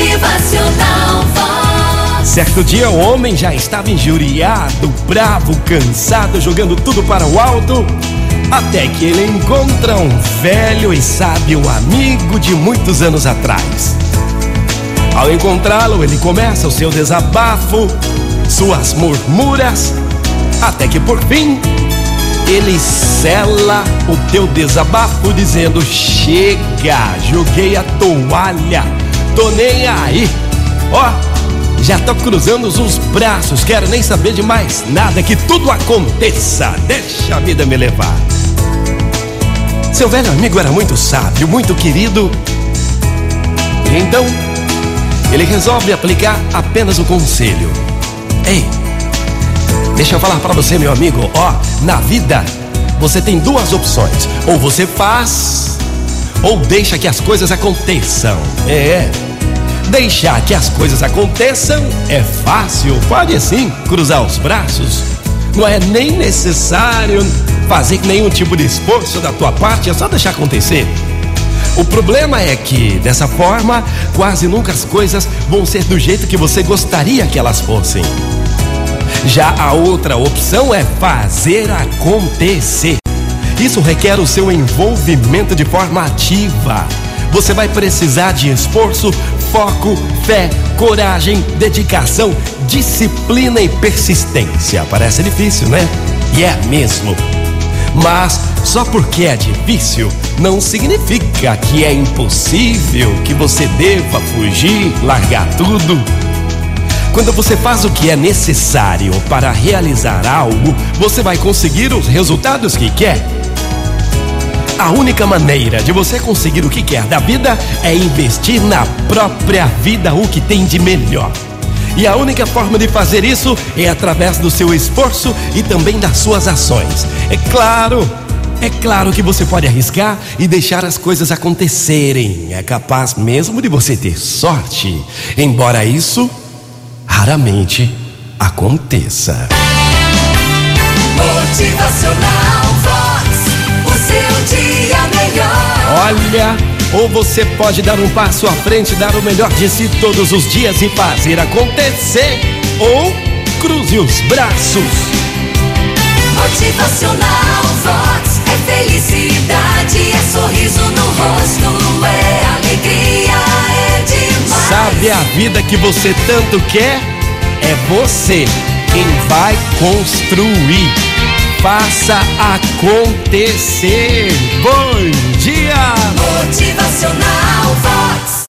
Motivacional. Certo dia o homem já estava injuriado, bravo, cansado, jogando tudo para o alto, até que ele encontra um velho e sábio amigo de muitos anos atrás. Ao encontrá-lo, ele começa o seu desabafo, suas murmuras, até que por fim ele sela o teu desabafo dizendo: Chega, joguei a toalha, tô nem aí. Ó, já tô cruzando os braços, quero nem saber de mais nada, que tudo aconteça, deixa a vida me levar. Seu velho amigo era muito sábio, muito querido. E então, ele resolve aplicar apenas o conselho. Ei, deixa eu falar para você, meu amigo, ó, na vida você tem duas opções: ou você faz, ou deixa que as coisas aconteçam. É. Deixar que as coisas aconteçam é fácil, pode sim cruzar os braços. Não é nem necessário fazer nenhum tipo de esforço da tua parte, é só deixar acontecer. O problema é que, dessa forma, quase nunca as coisas vão ser do jeito que você gostaria que elas fossem. Já a outra opção é fazer acontecer. Isso requer o seu envolvimento de forma ativa. Você vai precisar de esforço, foco, fé, coragem, dedicação, disciplina e persistência. Parece difícil, né? E é mesmo. Mas só porque é difícil não significa que é impossível, que você deva fugir, largar tudo. Quando você faz o que é necessário para realizar algo, você vai conseguir os resultados que quer. A única maneira de você conseguir o que quer da vida é investir na própria vida o que tem de melhor. E a única forma de fazer isso é através do seu esforço e também das suas ações. É claro, é claro que você pode arriscar e deixar as coisas acontecerem. É capaz mesmo de você ter sorte, embora isso raramente aconteça. Motivacional Ou você pode dar um passo à frente, dar o melhor de si todos os dias e fazer acontecer, ou cruze os braços. Motivacional Vox é felicidade, é sorriso no rosto, é alegria, é demais. Sabe a vida que você tanto quer? É você quem vai construir. Faça acontecer. Bom dia! Motivacional Vox.